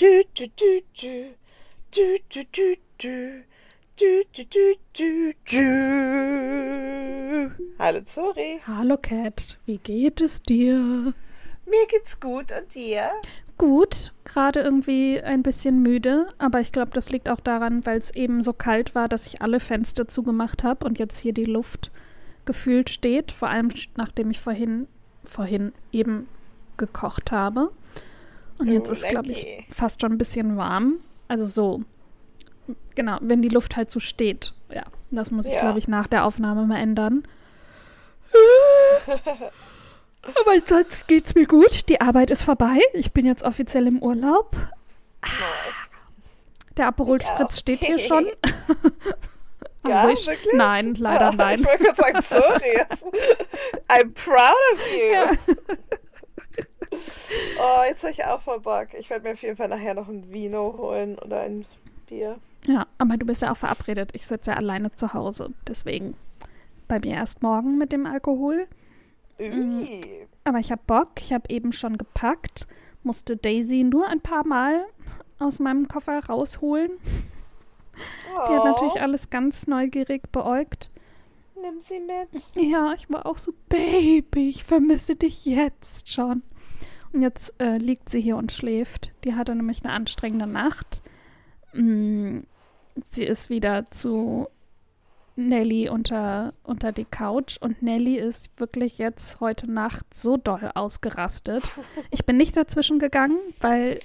Du, du, du, du. Du, du, du, du. Du, du, du, du, du. Hallo Zori. Hallo Cat, wie geht es dir? Mir geht's gut und dir? Gut, gerade irgendwie ein bisschen müde, aber ich glaube, das liegt auch daran, weil es eben so kalt war, dass ich alle Fenster zugemacht habe und jetzt hier die Luft gefühlt steht, vor allem nachdem ich vorhin vorhin eben gekocht habe. Und jetzt oh, ist glaube ich fast schon ein bisschen warm, also so genau, wenn die Luft halt so steht. Ja, das muss ich, ja. glaube ich, nach der Aufnahme mal ändern. Aber sonst geht's mir gut. Die Arbeit ist vorbei. Ich bin jetzt offiziell im Urlaub. Der Aperol Spritz steht hier schon. ja, wirklich? Nein, leider nein. Ich wollte gerade sagen, sorry. I'm proud of you. Ja. Oh, jetzt habe ich auch voll Bock. Ich werde mir auf jeden Fall nachher noch ein Vino holen oder ein Bier. Ja, aber du bist ja auch verabredet. Ich sitze ja alleine zu Hause. Deswegen bei mir erst morgen mit dem Alkohol. Ui. Aber ich habe Bock. Ich habe eben schon gepackt. Musste Daisy nur ein paar Mal aus meinem Koffer rausholen. Oh. Die hat natürlich oh. alles ganz neugierig beäugt. Nimm sie mit. Ja, ich war auch so, Baby, ich vermisse dich jetzt schon. Und jetzt äh, liegt sie hier und schläft. Die hatte nämlich eine anstrengende Nacht. Mm, sie ist wieder zu Nelly unter, unter die Couch und Nelly ist wirklich jetzt heute Nacht so doll ausgerastet. Ich bin nicht dazwischen gegangen, weil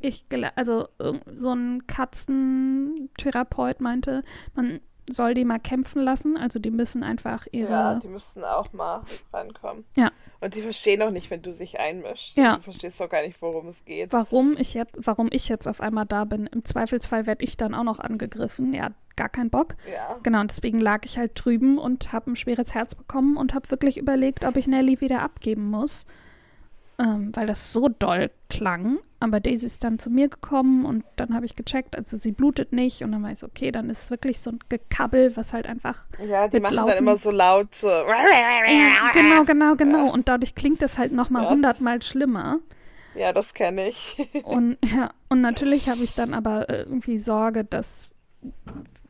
ich, also so ein Katzentherapeut meinte, man soll die mal kämpfen lassen. Also die müssen einfach ihre. Ja, die müssten auch mal rankommen. Ja. Und die verstehen auch nicht, wenn du sich einmischst. Ja. Du verstehst doch gar nicht, worum es geht. Warum ich jetzt, warum ich jetzt auf einmal da bin. Im Zweifelsfall werde ich dann auch noch angegriffen. Ja, gar keinen Bock. Ja. Genau, und deswegen lag ich halt drüben und habe ein schweres Herz bekommen und habe wirklich überlegt, ob ich Nelly wieder abgeben muss ähm, weil das so doll klang. Aber Daisy ist dann zu mir gekommen und dann habe ich gecheckt, also sie blutet nicht. Und dann war ich so, okay, dann ist es wirklich so ein Gekabbel, was halt einfach. Ja, die machen Laufen. dann immer so laut. Äh, genau, genau, genau. Ja. Und dadurch klingt das halt nochmal hundertmal schlimmer. Ja, das kenne ich. und ja, und natürlich habe ich dann aber irgendwie Sorge, dass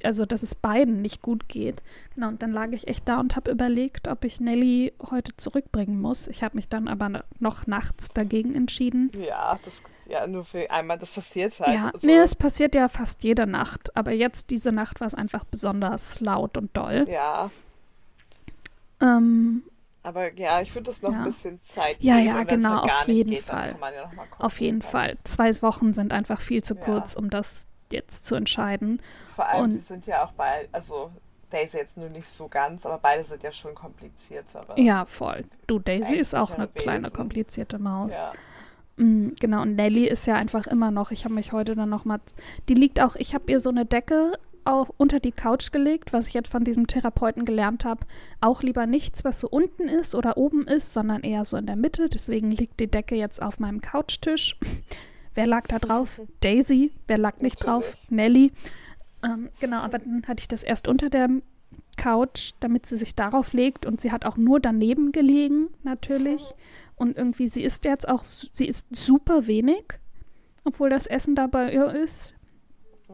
also dass es beiden nicht gut geht. Genau, und dann lag ich echt da und habe überlegt, ob ich Nelly heute zurückbringen muss. Ich habe mich dann aber noch nachts dagegen entschieden. Ja, das ja nur für einmal, das passiert halt. Ja, so. nee, es passiert ja fast jede Nacht, aber jetzt diese Nacht war es einfach besonders laut und doll. Ja. Ähm, aber ja, ich würde das noch ja. ein bisschen Zeit Ja, geben, ja, genau, halt auf jeden geht, Fall. Ja auf jeden Fall. Zwei Wochen sind einfach viel zu kurz, um das jetzt zu entscheiden. Vor allem, und, die sind ja auch beide, also Daisy jetzt nur nicht so ganz, aber beide sind ja schon kompliziertere. Ja, voll. Du, Daisy ist auch eine Wesen. kleine komplizierte Maus. Ja. Mm, genau, und Nelly ist ja einfach immer noch, ich habe mich heute dann nochmal, die liegt auch, ich habe ihr so eine Decke auch unter die Couch gelegt, was ich jetzt von diesem Therapeuten gelernt habe. Auch lieber nichts, was so unten ist oder oben ist, sondern eher so in der Mitte. Deswegen liegt die Decke jetzt auf meinem Couchtisch. Wer lag da drauf? Daisy. Wer lag nicht drauf? Nelly. Ähm, genau, aber dann hatte ich das erst unter der Couch, damit sie sich darauf legt und sie hat auch nur daneben gelegen, natürlich. Und irgendwie, sie isst jetzt auch, sie isst super wenig, obwohl das Essen da bei ihr ist.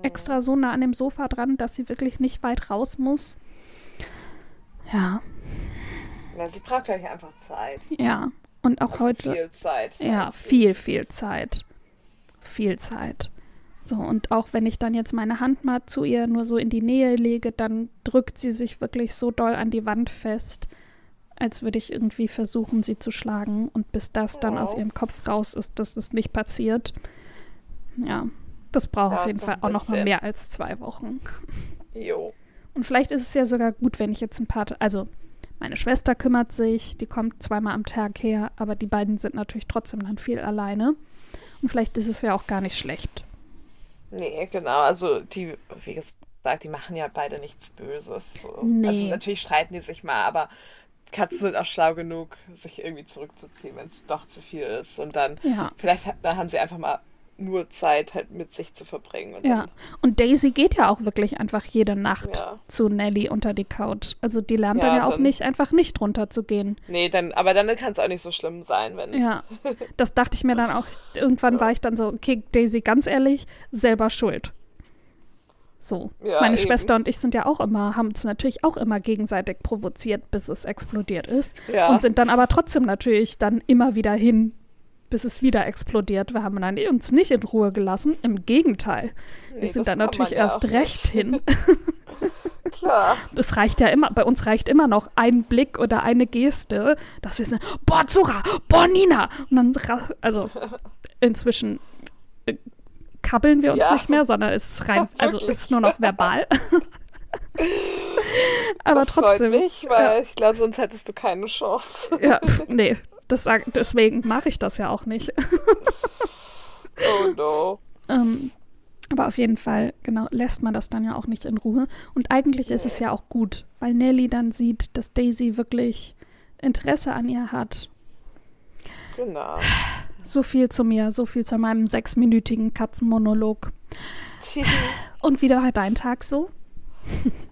Extra so nah an dem Sofa dran, dass sie wirklich nicht weit raus muss. Ja. Ja, sie braucht gleich einfach Zeit. Ja. Und auch also heute. Viel Zeit. Ja, viel, viel Zeit viel Zeit. So, und auch wenn ich dann jetzt meine Hand mal zu ihr nur so in die Nähe lege, dann drückt sie sich wirklich so doll an die Wand fest, als würde ich irgendwie versuchen, sie zu schlagen. Und bis das dann aus ihrem Kopf raus ist, dass das nicht passiert. Ja, das braucht auf jeden Fall auch noch mal mehr als zwei Wochen. Jo. Und vielleicht ist es ja sogar gut, wenn ich jetzt ein paar, also meine Schwester kümmert sich, die kommt zweimal am Tag her, aber die beiden sind natürlich trotzdem dann viel alleine. Und vielleicht ist es ja auch gar nicht schlecht. Nee, genau. Also die, wie gesagt, die machen ja beide nichts Böses. So. Nee. Also natürlich streiten die sich mal, aber Katzen sind auch schlau genug, sich irgendwie zurückzuziehen, wenn es doch zu viel ist. Und dann, ja. vielleicht da haben sie einfach mal nur Zeit halt mit sich zu verbringen. Und ja, und Daisy geht ja auch wirklich einfach jede Nacht ja. zu Nelly unter die Couch. Also die lernt ja, dann ja auch nicht, einfach nicht runterzugehen. Nee, dann, aber dann kann es auch nicht so schlimm sein, wenn. Ja, das dachte ich mir dann auch. Irgendwann ja. war ich dann so, okay, Daisy, ganz ehrlich, selber schuld. So. Ja, Meine eben. Schwester und ich sind ja auch immer, haben es natürlich auch immer gegenseitig provoziert, bis es explodiert ist. Ja. Und sind dann aber trotzdem natürlich dann immer wieder hin, bis es wieder explodiert. Wir haben dann uns nicht in Ruhe gelassen. Im Gegenteil. Nee, wir sind dann natürlich ja erst recht hin. Klar. Es reicht ja immer, bei uns reicht immer noch ein Blick oder eine Geste, dass wir sagen, boah, Zura, boah, Nina. Und dann, also inzwischen äh, kabbeln wir uns ja. nicht mehr, sondern es ist rein, also es ist nur noch verbal. Aber das trotzdem. Freut mich, weil ja. ich glaube, sonst hättest du keine Chance. ja, nee, das, deswegen mache ich das ja auch nicht. oh no. Ähm, aber auf jeden Fall, genau, lässt man das dann ja auch nicht in Ruhe. Und eigentlich ist es ja auch gut, weil Nelly dann sieht, dass Daisy wirklich Interesse an ihr hat. Genau. So viel zu mir, so viel zu meinem sechsminütigen Katzenmonolog. Und wie war dein Tag so?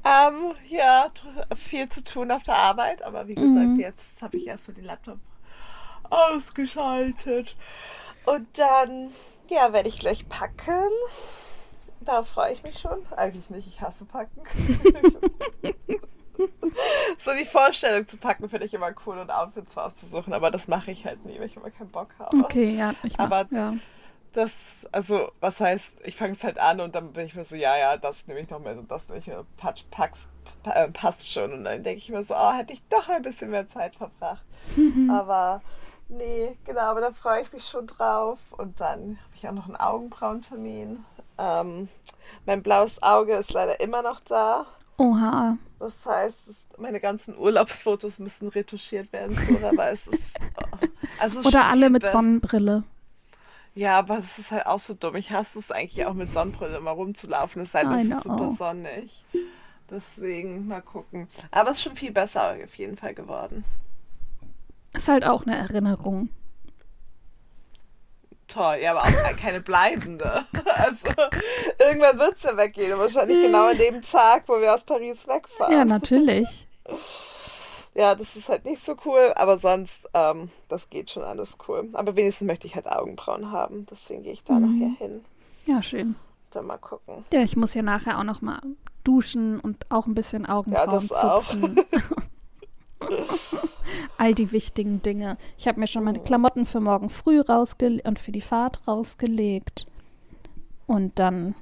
Ähm, ja, viel zu tun auf der Arbeit, aber wie gesagt, mhm. jetzt habe ich erstmal den Laptop ausgeschaltet. Und dann, ja, werde ich gleich packen. Da freue ich mich schon. Eigentlich nicht, ich hasse packen. so die Vorstellung zu packen finde ich immer cool und Outfits auszusuchen, aber das mache ich halt nie, weil ich immer keinen Bock habe. Okay, ja, ich mach, Aber ja. das, also, was heißt, ich fange es halt an und dann bin ich mir so, ja, ja, das nehme ich noch mit und das nehme ich mir, patsch, pack's, äh, passt schon. Und dann denke ich mir so, oh, hätte ich doch ein bisschen mehr Zeit verbracht. Mhm. Aber nee, genau, aber da freue ich mich schon drauf. Und dann habe ich auch noch einen Augenbrauentermin. Ähm, mein blaues Auge ist leider immer noch da. Oha. Das heißt, meine ganzen Urlaubsfotos müssen retuschiert werden, Zora, weil es ist. Also Oder alle mit. Sonnenbrille. Ja, aber es ist halt auch so dumm. Ich hasse es eigentlich auch mit Sonnenbrille immer rumzulaufen, es sei denn, es ist super sonnig. Deswegen mal gucken. Aber es ist schon viel besser auf jeden Fall geworden. Ist halt auch eine Erinnerung toll. Ja, aber auch keine bleibende. Also irgendwann wird es ja weggehen. Wahrscheinlich genau an dem Tag, wo wir aus Paris wegfahren. Ja, natürlich. Ja, das ist halt nicht so cool, aber sonst, ähm, das geht schon alles cool. Aber wenigstens möchte ich halt Augenbrauen haben. Deswegen gehe ich da mhm. nachher hin. Ja, schön. Dann mal gucken. Ja, ich muss ja nachher auch noch mal duschen und auch ein bisschen Augenbrauen ja, das zupfen. Auch. All die wichtigen Dinge. Ich habe mir schon meine Klamotten für morgen früh rausgelegt und für die Fahrt rausgelegt. Und dann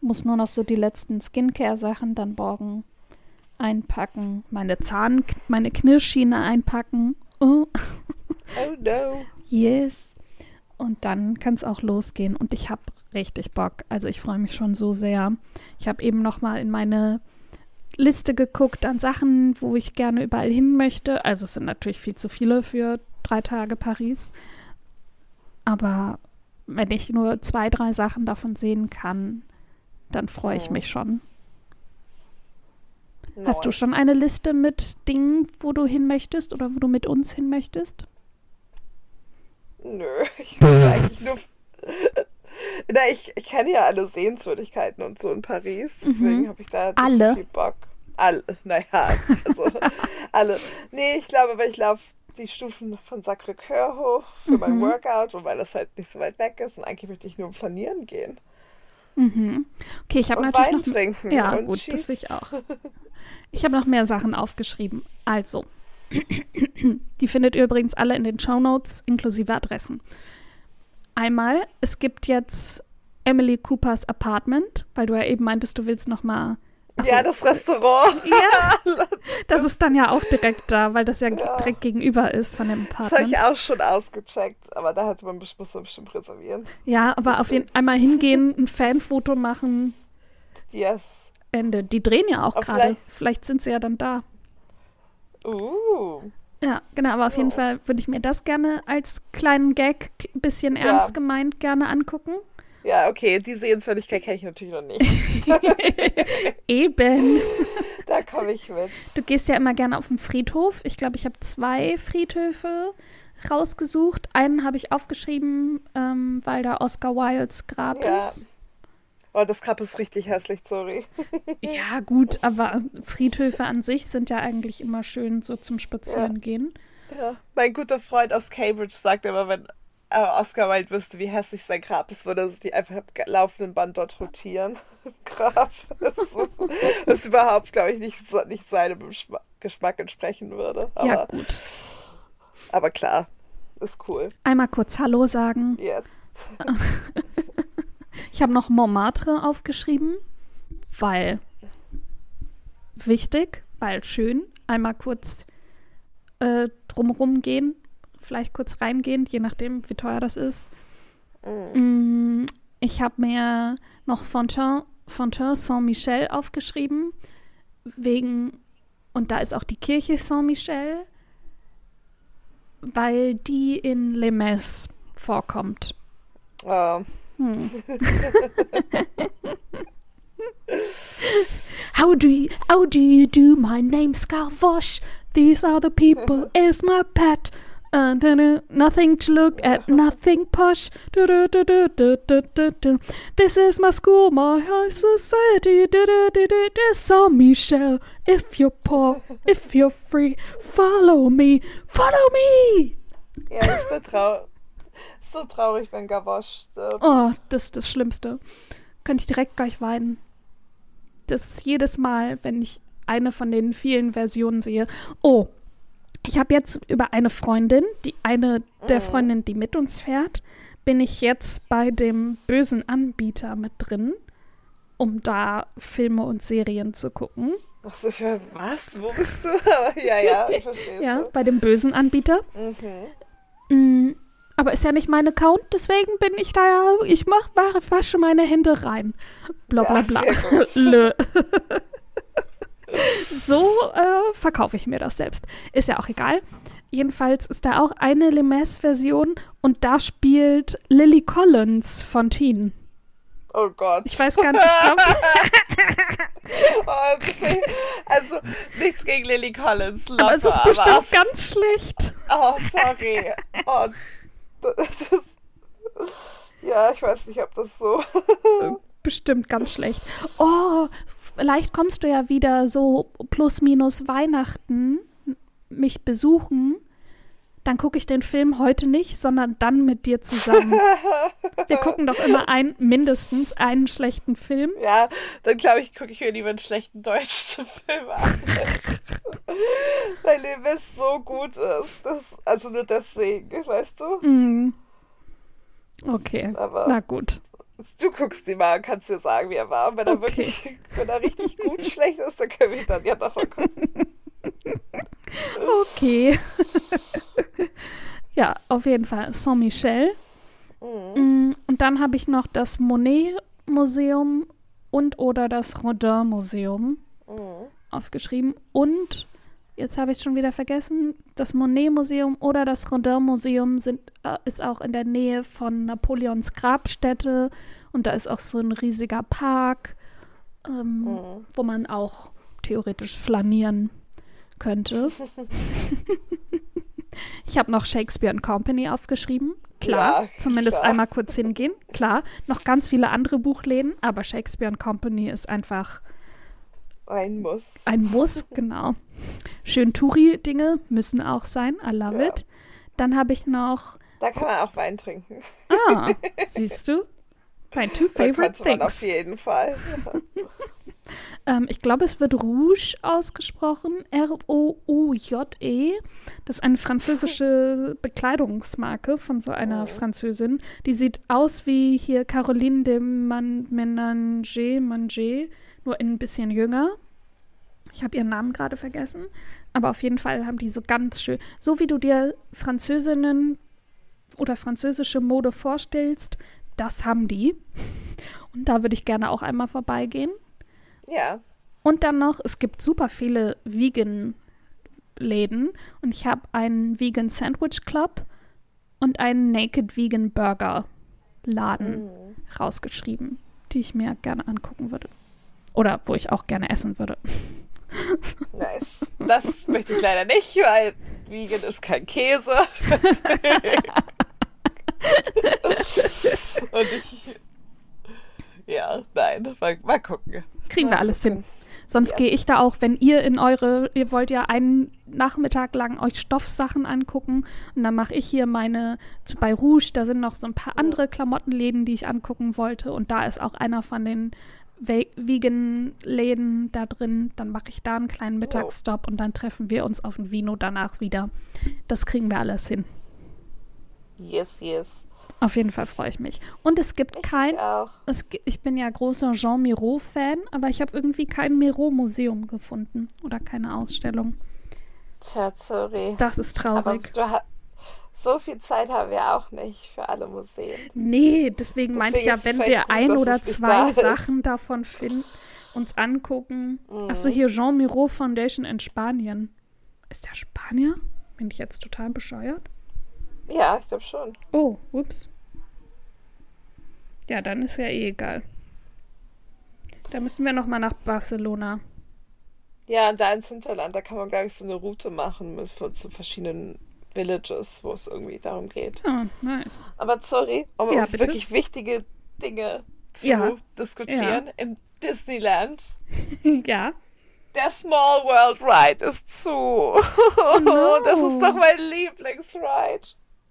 muss nur noch so die letzten Skincare-Sachen dann morgen einpacken. Meine Zahn, meine Knirschschiene einpacken. Oh. oh no. Yes. Und dann kann es auch losgehen. Und ich habe richtig Bock. Also ich freue mich schon so sehr. Ich habe eben noch mal in meine Liste geguckt an Sachen, wo ich gerne überall hin möchte. Also es sind natürlich viel zu viele für drei Tage Paris. Aber wenn ich nur zwei, drei Sachen davon sehen kann, dann freue ich mich schon. Nice. Hast du schon eine Liste mit Dingen, wo du hin möchtest oder wo du mit uns hin möchtest? Nö, ich will eigentlich nur. Na, ich, ich kenne ja alle Sehenswürdigkeiten und so in Paris, deswegen mhm. habe ich da nicht alle. so viel Bock. Alle, naja, also alle. Nee, ich glaube, aber ich laufe die Stufen von Sacré-Cœur hoch für mhm. mein Workout und weil das halt nicht so weit weg ist und eigentlich möchte ich nur flanieren gehen. Mhm. Okay, ich habe natürlich Wein noch trinken ja gut, Cheese. das will ich auch. Ich habe noch mehr Sachen aufgeschrieben. Also, die findet ihr übrigens alle in den Show Notes inklusive Adressen. Einmal, es gibt jetzt Emily Coopers Apartment, weil du ja eben meintest, du willst noch mal so. Ja, das Restaurant. Ja. Das ist dann ja auch direkt da, weil das ja, ja. direkt gegenüber ist von dem Apartment. Das habe ich auch schon ausgecheckt, aber da hätte man muss man bestimmt reservieren. Ja, aber das auf jeden Fall einmal hingehen, ein Fanfoto machen. Yes. Ende. Die drehen ja auch gerade. Vielleicht, vielleicht, sind sie ja dann da. Uh. Ja, genau, aber auf jeden Fall würde ich mir das gerne als kleinen Gag, bisschen ernst ja. gemeint, gerne angucken. Ja, okay, die Sehenswürdigkeit kenne ich natürlich noch nicht. Eben. Da komme ich mit. Du gehst ja immer gerne auf den Friedhof. Ich glaube, ich habe zwei Friedhöfe rausgesucht. Einen habe ich aufgeschrieben, ähm, weil da Oscar Wildes Grab ja. ist. Oh, das Grab ist richtig hässlich, sorry. ja, gut, aber Friedhöfe an sich sind ja eigentlich immer schön so zum Spazierengehen. Ja. ja. Mein guter Freund aus Cambridge sagt immer, wenn äh, Oscar Wilde wüsste, wie hässlich sein Grab ist, würde sie einfach im laufenden Band dort rotieren. Grab. Das ist, so, das ist überhaupt, glaube ich, nicht, nicht seinem Geschmack entsprechen würde. Aber, ja, gut. Aber klar, ist cool. Einmal kurz Hallo sagen. Yes. ich habe noch Montmartre aufgeschrieben, weil wichtig, weil schön. Einmal kurz äh, drumherum gehen, vielleicht kurz reingehen, je nachdem, wie teuer das ist. Mm. Ich habe mir noch Fontaine, Fontaine Saint-Michel aufgeschrieben, wegen, und da ist auch die Kirche Saint-Michel, weil die in Les Mes vorkommt. Oh. Hm. how do you, how do you do? My name's Gavroche. These are the people. Is my pet. Uh, nothing to look at, nothing posh. This is my school, my high society. Saint Michel, if you're poor, if you're free, follow me, follow me. Ja, ist so, trau ist so traurig, wenn Gavroche stirbt. Oh, das ist das Schlimmste. Könnte ich direkt gleich weinen. Das ist jedes Mal, wenn ich eine von den vielen Versionen sehe. Oh, ich habe jetzt über eine Freundin, die eine der mhm. Freundinnen, die mit uns fährt, bin ich jetzt bei dem bösen Anbieter mit drin, um da Filme und Serien zu gucken. Ach so, was? Wo bist du? ja, ja, ich verstehe. ja, schon. bei dem bösen Anbieter. Mhm. Mm, aber ist ja nicht mein Account, deswegen bin ich da ja, ich mach, wasche meine Hände rein. Bla bla bla. Ja, so äh, verkaufe ich mir das selbst. Ist ja auch egal. Jedenfalls ist da auch eine Lemes-Version und da spielt Lily Collins von Teen. Oh Gott. Ich weiß gar nicht, oh, also nichts gegen Lily Collins. Lotte, aber es ist bestimmt aber ganz schlecht. Oh, sorry. Oh, das, ja, ich weiß nicht, ob das so. bestimmt ganz schlecht. Oh, vielleicht kommst du ja wieder so plus minus Weihnachten mich besuchen. Dann gucke ich den Film heute nicht, sondern dann mit dir zusammen. Wir gucken doch immer ein, mindestens einen schlechten Film. Ja, dann glaube ich, gucke ich mir lieber einen schlechten deutschen Film an. Weil Levis so gut ist. Das, also nur deswegen, weißt du? Mm. Okay, Aber na gut. Du guckst ihn mal und kannst dir sagen, wie er war. Und wenn er okay. wirklich, wenn er richtig gut schlecht ist, dann können wir ihn dann ja noch mal gucken. Okay. Ja, auf jeden Fall Saint-Michel. Mhm. Mm, und dann habe ich noch das Monet-Museum und oder das Rodin-Museum mhm. aufgeschrieben. Und jetzt habe ich es schon wieder vergessen, das Monet-Museum oder das Rodin-Museum äh, ist auch in der Nähe von Napoleons Grabstätte und da ist auch so ein riesiger Park, ähm, mhm. wo man auch theoretisch flanieren könnte. ich habe noch Shakespeare and Company aufgeschrieben. Klar, ja, zumindest klar. einmal kurz hingehen. Klar, noch ganz viele andere Buchläden, aber Shakespeare and Company ist einfach ein Muss. Ein Muss, genau. Schön Touri-Dinge müssen auch sein. I love ja. it. Dann habe ich noch. Da kann man auch Wein trinken. Ah, siehst du? My two favorite things. auf jeden Fall. ähm, ich glaube, es wird Rouge ausgesprochen. R-O-U-J-E. Das ist eine französische Bekleidungsmarke von so einer oh. Französin. Die sieht aus wie hier Caroline de Man Menanger, Manger nur ein bisschen jünger. Ich habe ihren Namen gerade vergessen. Aber auf jeden Fall haben die so ganz schön, so wie du dir Französinnen oder französische Mode vorstellst, das haben die. Und da würde ich gerne auch einmal vorbeigehen. Ja. Und dann noch, es gibt super viele Vegan-Läden. Und ich habe einen Vegan Sandwich Club und einen Naked Vegan Burger Laden mhm. rausgeschrieben, die ich mir gerne angucken würde. Oder wo ich auch gerne essen würde. Nice. Das möchte ich leider nicht, weil vegan ist kein Käse. Und ich. Ja, nein, mal, mal gucken. Kriegen wir alles hin. Sonst Ja. gehe ich da auch, wenn ihr in eure, ihr wollt ja einen Nachmittag lang euch Stoffsachen angucken und dann mache ich hier meine, zu- bei Rouge, da sind noch so ein paar andere Klamottenläden, die ich angucken wollte und da ist auch einer von den Ve- Vegan-Läden da drin. Dann mache ich da einen kleinen Mittagsstopp und dann treffen wir uns auf dem Vino danach wieder. Das kriegen wir alles hin. Yes, yes. Auf jeden Fall freue ich mich. Und es gibt Ich kein, auch. es, ich bin ja großer Jean Miro-Fan, aber ich habe irgendwie kein Miro-Museum gefunden oder keine Ausstellung. Tja, sorry. Das ist Aber traurig. ha so viel Zeit haben wir auch nicht für alle Museen. Nee, deswegen meinte ich Deswegen ja, wenn wir gut, ein oder zwei da ist. Sachen davon finden, uns angucken. Mhm. Achso, hier Jean Miro Foundation in Spanien. Ist der Spanier? Bin ich jetzt total bescheuert? Ja, ich glaube schon. Oh, ups. Ja, dann ist ja eh egal. Da müssen wir noch mal nach Barcelona. Ja, und da ins Hinterland, da kann man, glaube ich, so eine Route machen mit, zu verschiedenen Villages, wo es irgendwie darum geht. Oh, nice. Aber sorry, um Ja, uns bitte? wirklich wichtige Dinge zu Ja. diskutieren. Im Disneyland, ja. der Small World Ride ist zu. no. Das ist doch mein Lieblingsride.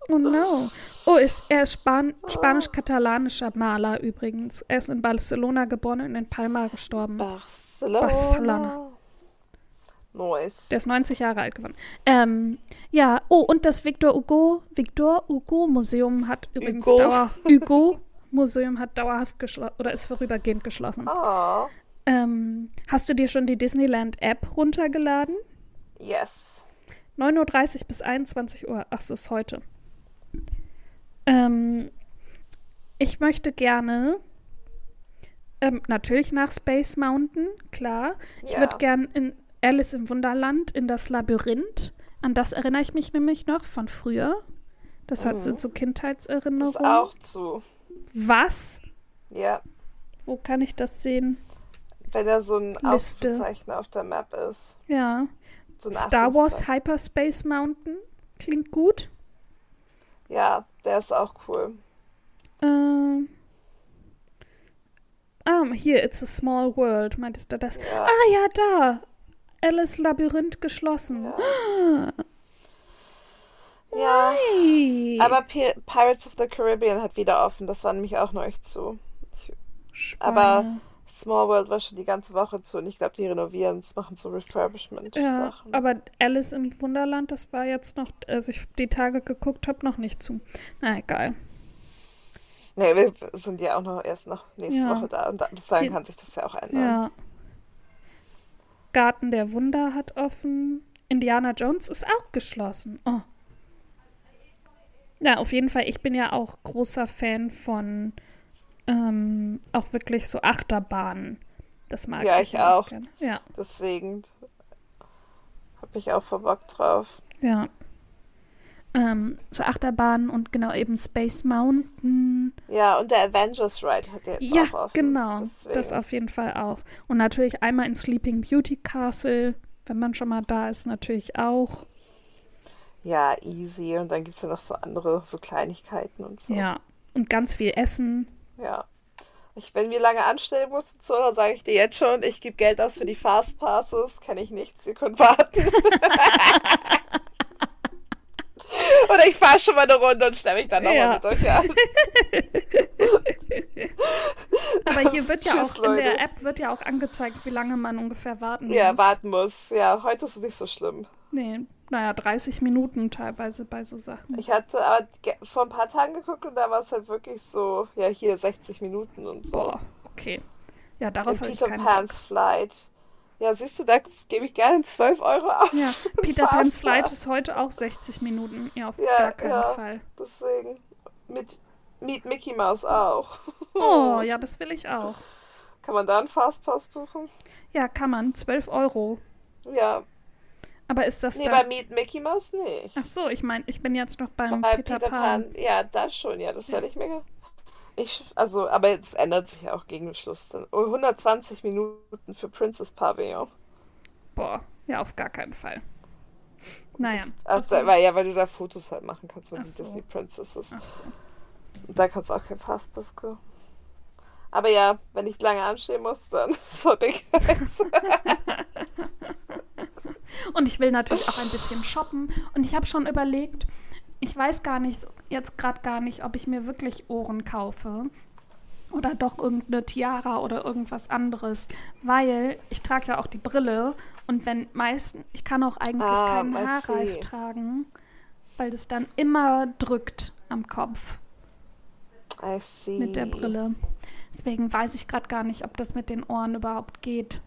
Oh no. Oh, ist, er ist Span spanisch-katalanischer Maler übrigens. Er ist in Barcelona geboren und in Palma gestorben. Barcelona. Barcelona. Nice. Der ist 90 Jahre alt geworden. Ähm, ja, oh, und das Victor Hugo, Victor Hugo Museum hat übrigens Hugo. Dauer, Hugo Museum hat dauerhaft geschlossen oder ist vorübergehend geschlossen. Ah, Ähm, hast du dir schon die Disneyland App runtergeladen? yes. 9.30 Uhr bis 21 Uhr. Ach so, ist heute. Ähm, ich möchte gerne ähm, natürlich nach Space Mountain, klar. Ich Ja. würde gern in Alice im Wunderland in das Labyrinth. An das erinnere ich mich nämlich noch von früher. Das hat, sind so Mhm. Ist Kindheitserinnerungen. auch zu. Was? Ja. Wo kann ich das sehen? Wenn da so ein Liste. Ausrufezeichen auf der Map ist. Ja. So Star Wars. Hyperspace Mountain. Klingt gut. Ja, der ist auch cool. Ähm. Ah, hier, It's a Small World. Meintest du das? Ja. Ah, ja, da. Alice Labyrinth geschlossen. Ja. Ja. Aber Pi Pirates of the Caribbean hat wieder offen. Das war nämlich auch noch nicht zu. Aber- Small World war schon die ganze Woche zu und ich glaube, die renovieren es, machen so Ja, Refurbishment-Sachen. aber Alice im Wunderland, das war jetzt noch, als ich die Tage geguckt habe, noch nicht zu. Na, egal. Nee, wir sind ja auch noch erst noch nächste Ja. Woche da und bis dahin kann sich das ja auch ändern. Ja. Garten der Wunder hat offen. Indiana Jones ist auch geschlossen. Oh. Ja, auf jeden Fall. Ich bin ja auch großer Fan von ähm, auch wirklich so Achterbahnen. Das mag Ja, ich. ich auch. Gerne. Ja, Deswegen habe ich auch voll Bock drauf. ja. Ähm, so Achterbahnen und genau eben Space Mountain. Ja, und der Avengers Ride hat jetzt Ja, auch offen. genau. Deswegen. Das auf jeden Fall auch. Und natürlich einmal in Sleeping Beauty Castle, wenn man schon mal da ist, natürlich auch. Ja, easy. Und dann gibt es ja noch so andere, so Kleinigkeiten und so. Ja. Und ganz viel Essen. Ja. Ich, wenn wir lange anstellen mussten, so, dann sage ich dir jetzt schon, ich gebe Geld aus für die Fastpasses, kenne ich nichts, ihr könnt warten. Oder ich fahre schon mal eine Runde und stelle mich dann nochmal Ja. mit euch an. Aber hier wird ja Tschüss, auch in der. App wird ja auch angezeigt, wie lange man ungefähr warten Ja, muss. warten muss. Ja, heute ist es nicht so schlimm. Nee, naja, 30 Minuten teilweise bei so Sachen. Ich hatte aber vor ein paar Tagen geguckt und da war es halt wirklich so, ja, hier 60 Minuten und so. Boah, okay. Ja, darauf habe ich Peter Pan's Bock. Flight. Ja, siehst du, da gebe ich gerne 12 Euro aus. Ja, Peter Pan's. Flight ist heute auch 60 Minuten. Ja, auf Ja, gar keinen ja. Fall. Deswegen. Mit Meet Mickey Mouse auch. Oh, ja, das will ich auch. Kann man da einen Fastpass buchen? Ja, kann man. 12 Euro. Ja. Aber ist das Nee, dann... bei Meet Mickey Mouse nicht. Ach so, ich meine, ich bin jetzt noch beim Bei Peter, Peter, Pan. Pan. Ja, das schon, ja, das werde ich mega. Ich, also, aber es ändert sich ja auch gegen den Schluss dann. Oh, 120 Minuten für Princess Pavillon. Boah, ja, auf gar keinen Fall. Naja. Das, also, weil, ja, weil du da Fotos halt machen kannst mit den so. Disney Princesses. Ach so. Und da kannst du auch kein Fastbisko. Aber ja, wenn ich lange anstehen muss, dann sorry. und ich will natürlich auch ein bisschen shoppen. Und ich habe schon überlegt, ich weiß gar nicht, jetzt gerade gar nicht, ob ich mir wirklich Ohren kaufe oder doch irgendeine Tiara oder irgendwas anderes, weil ich trage ja auch die Brille und wenn meistens, ich kann auch eigentlich ah, keinen Haarreif tragen, weil das dann immer drückt am Kopf. I see. Mit der Brille. Deswegen weiß ich gerade gar nicht, ob das mit den Ohren überhaupt geht.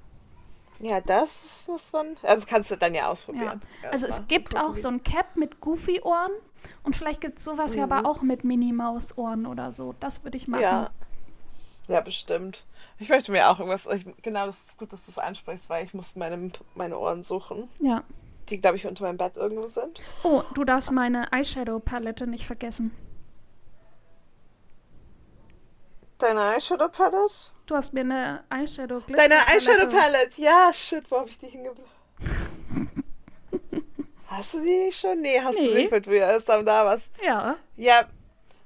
Ja, das muss man. Also kannst du dann ja ausprobieren. Ja. Also es gibt auch so ein Cap mit Goofy-Ohren und vielleicht gibt es sowas mhm. ja aber auch mit Mini-Maus-Ohren oder so. Das würde ich machen. Ja. Ja, bestimmt. Ich möchte mir auch irgendwas. Ich, genau, das ist gut, dass du es ansprichst, weil ich muss meine, meine Ohren suchen. Ja. Die, glaube ich, unter meinem Bett irgendwo sind. Oh, du darfst meine Eyeshadow-Palette nicht vergessen. Deine Eyeshadow-Palette? Du hast mir eine eyeshadow palette Deine Eyeshadow-Palette, ja, shit, wo habe ich die hingebracht? hast du die nicht schon? Nee, hast nee. du nicht, weil du ja erst da warst. Ja. Ja,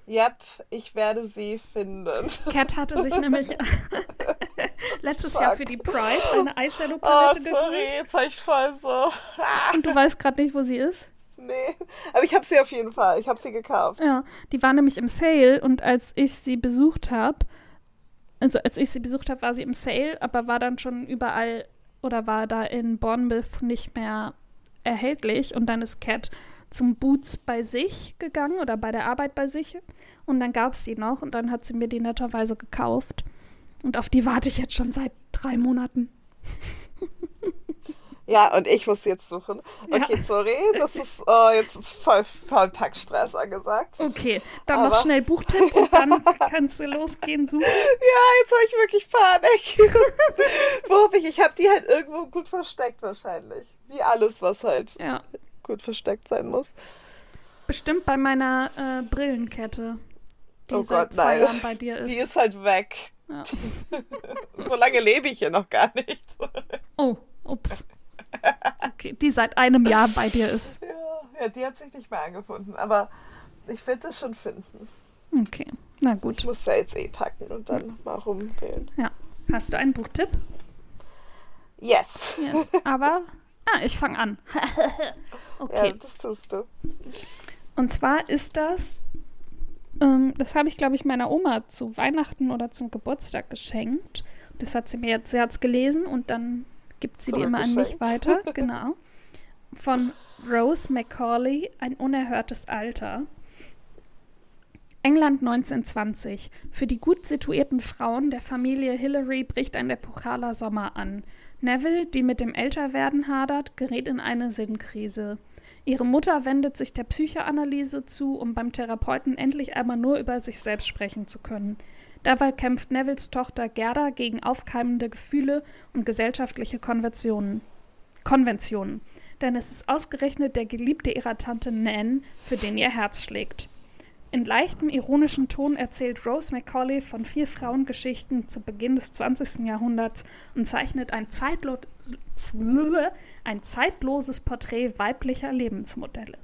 Yep, ich werde sie finden. Cat hatte sich nämlich letztes Fuck. Jahr für die Pride eine Eyeshadow-Palette oh, sorry, geholt. jetzt habe ich voll so. Und du weißt gerade nicht, wo sie ist? Nee, aber ich habe sie auf jeden Fall. Ich habe sie gekauft. Ja, die war nämlich im Sale und als ich sie besucht habe, also als ich sie besucht habe, war sie im Sale, aber war dann schon überall oder war da in Bournemouth nicht mehr erhältlich und dann ist Cat zum Boots bei sich gegangen oder bei der Arbeit bei sich. Und dann gab es die noch und dann hat sie mir die netterweise gekauft. Und auf die warte ich jetzt schon seit drei Monaten. Ja, und ich muss jetzt suchen. Okay, ja. sorry, das ist oh, jetzt ist voll, voll Packstress angesagt. Okay, dann Aber... noch schnell Buchtipp und dann kannst du losgehen suchen. Ja, jetzt habe ich wirklich Panik. Wo hab ich? Ich habe die halt irgendwo gut versteckt wahrscheinlich. Wie alles, was halt ja gut versteckt sein muss. Bestimmt bei meiner äh, Brillenkette, die oh seit Gott, zwei nein. Jahren bei dir ist. Die ist halt weg. Ja. so lange lebe ich hier noch gar nicht. oh, ups. Die seit einem Jahr bei dir ist. Ja, ja die hat sich nicht mehr angefunden, aber ich werde es schon finden. Okay, na gut. Ich muss ja jetzt eh packen und dann hm. mal rumwählen. Ja. Hast du einen Buchtipp? Yes. yes. Aber Ah, ich fange an. okay. Ja, das tust du. Und zwar ist das, ähm, das habe ich, glaube ich, meiner Oma zu Weihnachten oder zum Geburtstag geschenkt. Das hat sie mir jetzt, sie gelesen und dann gibt sie die immer an mich weiter. Genau. Von Rose Macaulay, ein unerhörtes Alter. England 1920. Für die gut situierten Frauen der Familie Hillary bricht ein epochaler Sommer an. Neville, die mit dem Älterwerden hadert, gerät in eine Sinnkrise. Ihre Mutter wendet sich der Psychoanalyse zu, um beim Therapeuten endlich einmal nur über sich selbst sprechen zu können. Dabei kämpft Nevilles Tochter Gerda gegen aufkeimende Gefühle und gesellschaftliche Konventionen. Konventionen. Denn es ist ausgerechnet der Geliebte ihrer Tante Nan, für den ihr Herz schlägt. In leichtem ironischen Ton erzählt Rose Macaulay von vier Frauengeschichten zu Beginn des 20. Jahrhunderts und zeichnet ein, zeitlo ein zeitloses Porträt weiblicher Lebensmodelle.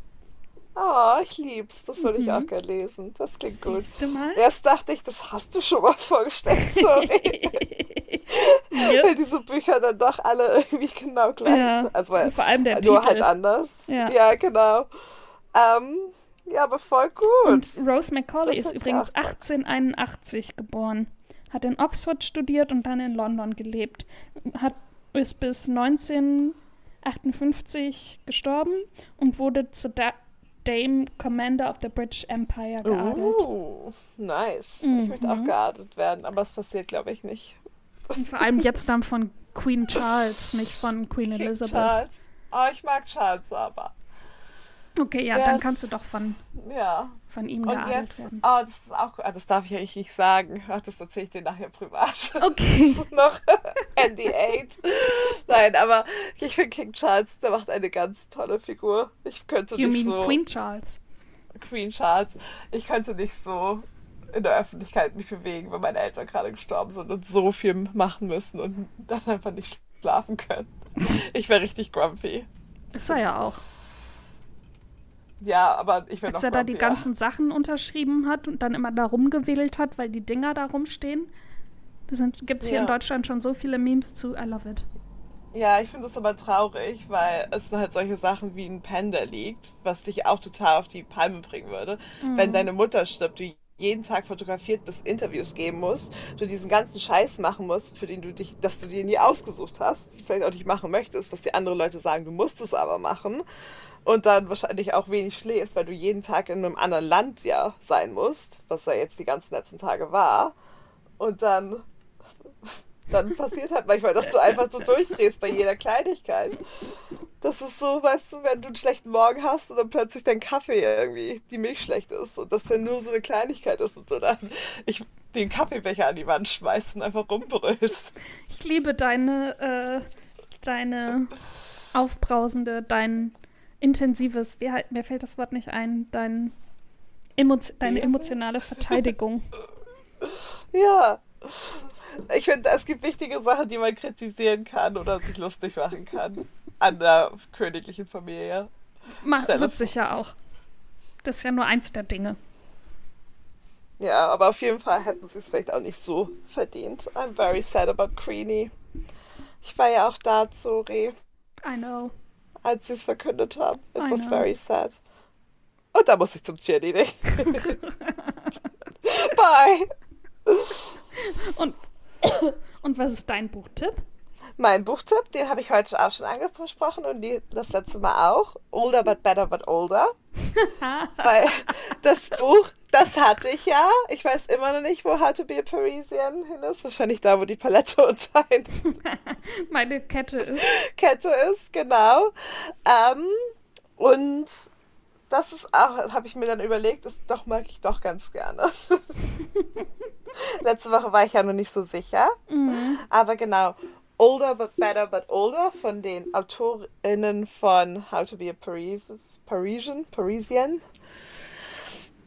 Oh, ich lieb's. Das würde ich mhm. auch gerne lesen. Das klingt gut. Siehst du mal? Erst dachte ich, das hast du schon mal vorgestellt. Sorry. yep. Weil diese Bücher dann doch alle irgendwie genau gleich ja. sind. Also, weil, vor allem der nur Titel. halt anders. Ja, ja genau. Ähm, ja, aber voll gut. Und Rose McCauley ist übrigens 1881 geboren. Hat in Oxford studiert und dann in London gelebt. Hat ist bis 1958 gestorben und wurde zu da Dame Commander of the British Empire geadelt. Uh, nice. Mhm. Ich möchte auch geadelt werden, aber es passiert, glaube ich, nicht. Und vor allem jetzt dann von Queen Charles, nicht von Queen King Elizabeth. Charles. Oh, ich mag Charles aber. Okay, ja, dann kannst du doch von, ja. Von ihm Und jetzt, werden. Oh, das ist auch, ah, das darf ich eigentlich nicht sagen. Ach, das erzähle ich dir nachher privat. Okay. Das ist noch ND8. Nein, aber ich finde King Charles, der macht eine ganz tolle Figur. Ich könnte you nicht mean so. Queen Charles. Queen Charles. Ich könnte nicht so in der Öffentlichkeit mich bewegen, wenn meine Eltern gerade gestorben sind und so viel machen müssen und dann einfach nicht schlafen können. Ich wäre richtig grumpy. Ist er ja auch. Ja, aber ich will Als er da die ganzen Sachen unterschrieben hat und dann immer da rumgewedelt hat, weil die Dinger da rumstehen. Da gibt es hier ja. in Deutschland schon so viele Memes zu I love it. Ja, ich finde das aber traurig, weil es sind halt solche Sachen wie ein Pen, der liegt, was dich auch total auf die Palme bringen würde. Mhm. Wenn deine Mutter stirbt, du jeden Tag fotografiert bist, Interviews geben musst, du diesen ganzen Scheiß machen musst, für den du dich, dass du dir nie ausgesucht hast, vielleicht auch nicht machen möchtest, was die anderen Leute sagen, du musst es aber machen. Und dann wahrscheinlich auch wenig schläfst, weil du jeden Tag in einem anderen Land ja sein musst, was ja jetzt die ganzen letzten Tage war. Und dann dann passiert halt manchmal, dass du einfach so durchdrehst bei jeder Kleinigkeit. Das ist so, weißt du, wenn du einen schlechten Morgen hast und dann plötzlich dein Kaffee irgendwie, die Milch schlecht ist und das dann nur so eine Kleinigkeit ist und so dann ich den Kaffeebecher an die Wand schmeißt und einfach rumbrüllst. Ich liebe deine, äh, deine aufbrausende, dein intensives, wie, mir fällt das Wort nicht ein, dein Emo deine emotionale Verteidigung. Ja, ich finde, es gibt wichtige Sachen, die man kritisieren kann oder sich lustig machen kann an der königlichen Familie. Macht wird sicher auch. Das ist ja nur eins der Dinge. Ja, aber auf jeden Fall hätten sie es vielleicht auch nicht so verdient. I'm very sad about Queenie. Ich war ja auch da, Zori. I know. Als sie es verkündet haben. It I was know. very sad. Und da muss ich zum Cheerleading. Bye. Und Und was ist dein Buchtipp? Mein Buchtipp, den habe ich heute auch schon angesprochen und die, das letzte Mal auch. Older but better but older. Weil das Buch, das hatte ich ja. Ich weiß immer noch nicht, wo How to be a Parisian hin ist. Wahrscheinlich da, wo die Palette unter Meine Kette ist. Kette ist, genau. Ähm, und das ist auch, habe ich mir dann überlegt, das doch mag ich doch ganz gerne. Letzte Woche war ich ja noch nicht so sicher. Mhm. Aber genau, Older but Better but Older von den AutorInnen von How to be a Paris Parisian, Parisian.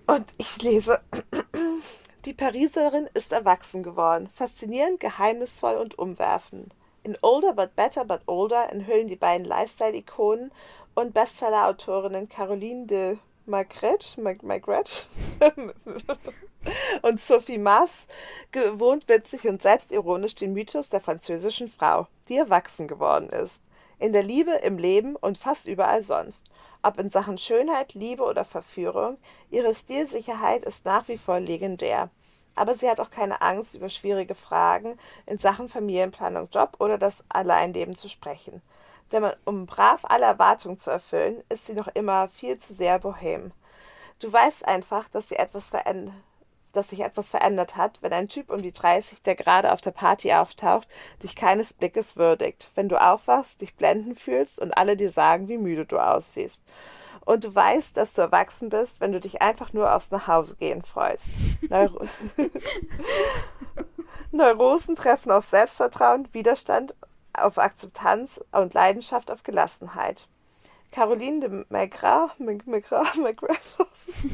Und ich lese, die Pariserin ist erwachsen geworden, faszinierend, geheimnisvoll und umwerfend. In Older but Better but Older enthüllen die beiden Lifestyle-Ikonen und Bestseller-Autorinnen Caroline de Magret, Magret und Sophie Maas gewohnt witzig und selbstironisch den Mythos der französischen Frau, die erwachsen geworden ist. In der Liebe, im Leben und fast überall sonst. Ob in Sachen Schönheit, Liebe oder Verführung, ihre Stilsicherheit ist nach wie vor legendär. Aber sie hat auch keine Angst, über schwierige Fragen in Sachen Familienplanung, Job oder das Alleinleben zu sprechen. Denn um brav alle Erwartungen zu erfüllen, ist sie noch immer viel zu sehr bohem. Du weißt einfach, dass sie etwas verändert dass sich etwas verändert hat, wenn ein Typ um die 30, der gerade auf der Party auftaucht, dich keines Blickes würdigt, wenn du aufwachst, dich blenden fühlst und alle dir sagen, wie müde du aussiehst. Und du weißt, dass du erwachsen bist, wenn du dich einfach nur aufs Nachhausegehen freust. Neuro Neurosen treffen auf Selbstvertrauen, Widerstand auf Akzeptanz und Leidenschaft auf Gelassenheit. Caroline de Maigrat, Maigrat, Maigrat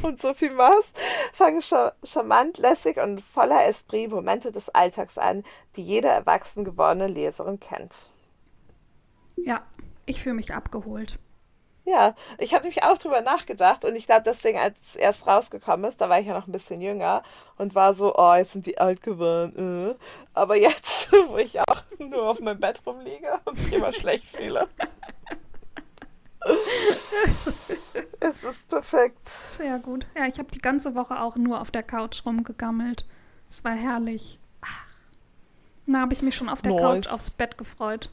und Sophie Maas fangen charmant, lässig und voller Esprit Momente des Alltags an, die jede erwachsen gewordene Leserin kennt. Ja, ich fühle mich abgeholt. Ja, ich habe nämlich auch drüber nachgedacht und ich glaube, deswegen, als es erst rausgekommen ist, da war ich ja noch ein bisschen jünger und war so, oh, jetzt sind die alt geworden. Äh. Aber jetzt, wo ich auch nur auf meinem Bett rumliege und mich immer schlecht fühle. es ist perfekt. Sehr gut. Ja, ich habe die ganze Woche auch nur auf der Couch rumgegammelt. Es war herrlich. Ach. Da habe ich mich schon auf der nice. Couch aufs Bett gefreut.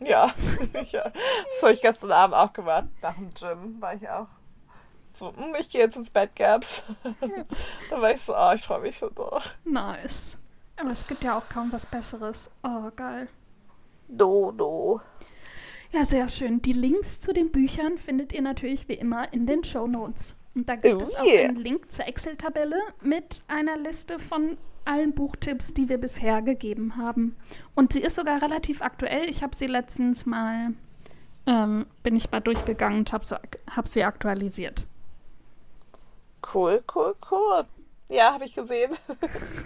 Ja, ja. das habe ich gestern Abend auch gemacht. Nach dem Gym war ich auch so, hm, ich gehe jetzt ins Bett, Gabs. da war ich so, oh, ich freue mich so doch. Nice. Aber es gibt ja auch kaum was Besseres. Oh, geil. Do, do. Ja, sehr schön. Die Links zu den Büchern findet ihr natürlich wie immer in den Show Notes. Und da gibt oh, es auch yeah. einen Link zur Excel-Tabelle mit einer Liste von allen Buchtipps, die wir bisher gegeben haben. Und sie ist sogar relativ aktuell. Ich habe sie letztens mal, ähm, bin ich mal durchgegangen und habe sie, hab sie aktualisiert. Cool, cool, cool. Ja, habe ich gesehen.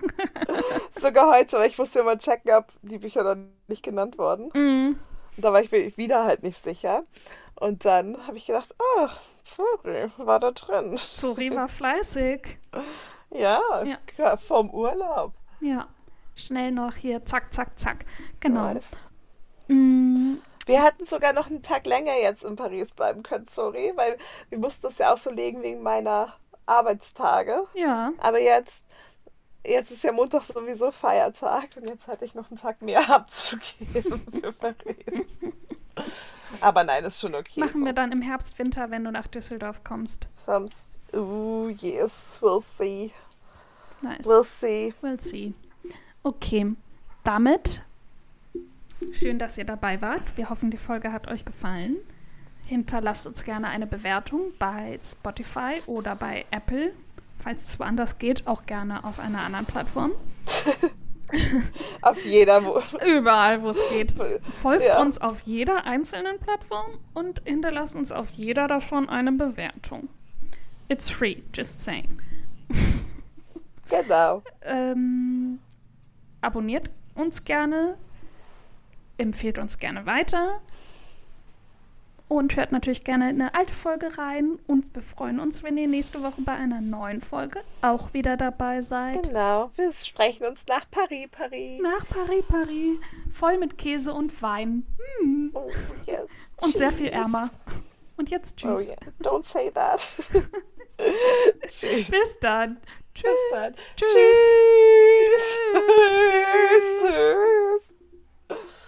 sogar heute, weil ich musste mal checken, ob die Bücher dann nicht genannt wurden. Mm. Da war ich wieder halt nicht sicher. Und dann habe ich gedacht, ach, sorry, war da drin. Zori war fleißig. ja, ja, vom Urlaub. Ja, schnell noch hier, zack, zack, zack. Genau. Mm. Wir hätten sogar noch einen Tag länger jetzt in Paris bleiben können, sorry, weil wir mussten das ja auch so legen wegen meiner Arbeitstage. Ja. Aber jetzt, jetzt ist ja Montag sowieso Feiertag und jetzt hatte ich noch einen Tag mehr abzugeben für Paris. Aber nein, ist schon okay. Machen so. wir dann im Herbst, Winter, wenn du nach Düsseldorf kommst. Sams uh, yes, we'll see. Nice. We'll see. We'll see. Okay, damit schön, dass ihr dabei wart. Wir hoffen, die Folge hat euch gefallen. Hinterlasst uns gerne eine Bewertung bei Spotify oder bei Apple. Falls es woanders geht, auch gerne auf einer anderen Plattform. auf jeder. Wo Überall, wo es geht. Folgt ja. uns auf jeder einzelnen Plattform und hinterlasst uns auf jeder davon eine Bewertung. It's free, just saying. Genau. ähm, abonniert uns gerne, empfehlt uns gerne weiter und hört natürlich gerne eine alte Folge rein. Und wir freuen uns, wenn ihr nächste Woche bei einer neuen Folge auch wieder dabei seid. Genau, wir sprechen uns nach Paris, Paris. Nach Paris, Paris. Voll mit Käse und Wein. Hm. Oh, yes. Und sehr viel ärmer. Und jetzt oh, tschüss. Oh yeah, don't say that. tschüss. Bis dann. Tschüss. Bis dann. Tschüss. Tschüss. tschüss. tschüss.